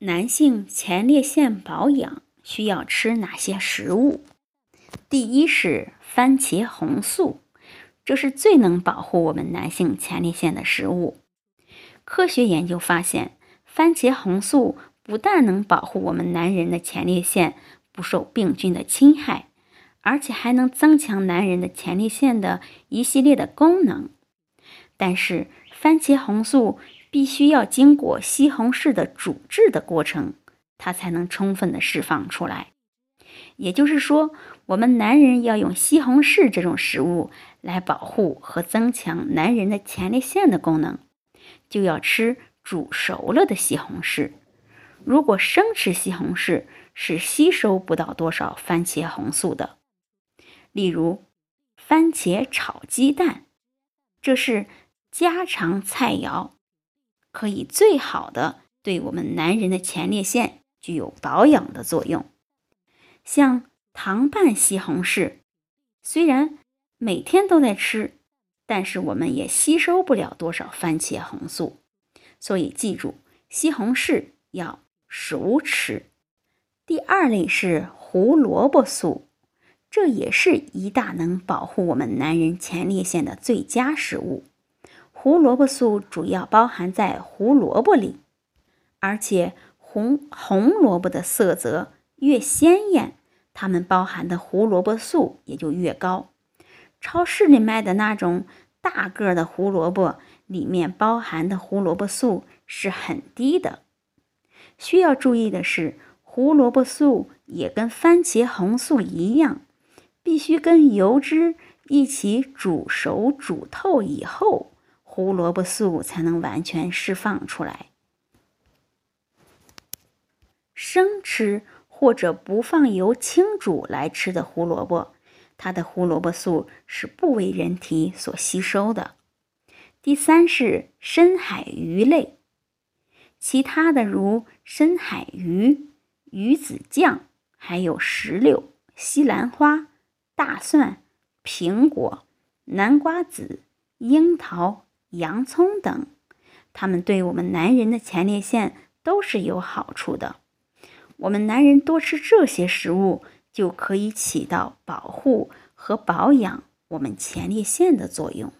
男性前列腺保养需要吃哪些食物？第一是番茄红素，这是最能保护我们男性前列腺的食物。科学研究发现，番茄红素不但能保护我们男人的前列腺不受病菌的侵害，而且还能增强男人的前列腺的一系列的功能。但是，番茄红素必须要经过西红柿的煮制的过程，它才能充分的释放出来。也就是说，我们男人要用西红柿这种食物来保护和增强男人的前列腺的功能。就要吃煮熟了的西红柿，如果生吃西红柿是吸收不到多少番茄红素的。例如，番茄炒鸡蛋，这是家常菜肴，可以最好的对我们男人的前列腺具有保养的作用。像糖拌西红柿，虽然每天都在吃。但是我们也吸收不了多少番茄红素，所以记住，西红柿要熟吃。第二类是胡萝卜素，这也是一大能保护我们男人前列腺的最佳食物。胡萝卜素主要包含在胡萝卜里，而且红红萝卜的色泽越鲜艳，它们包含的胡萝卜素也就越高。超市里卖的那种大个的胡萝卜，里面包含的胡萝卜素是很低的。需要注意的是，胡萝卜素也跟番茄红素一样，必须跟油脂一起煮熟、煮透以后，胡萝卜素才能完全释放出来。生吃或者不放油清煮来吃的胡萝卜。它的胡萝卜素是不为人体所吸收的。第三是深海鱼类，其他的如深海鱼、鱼子酱，还有石榴、西兰花、大蒜、苹果、南瓜子、樱桃、洋葱等，它们对我们男人的前列腺都是有好处的。我们男人多吃这些食物。就可以起到保护和保养我们前列腺的作用。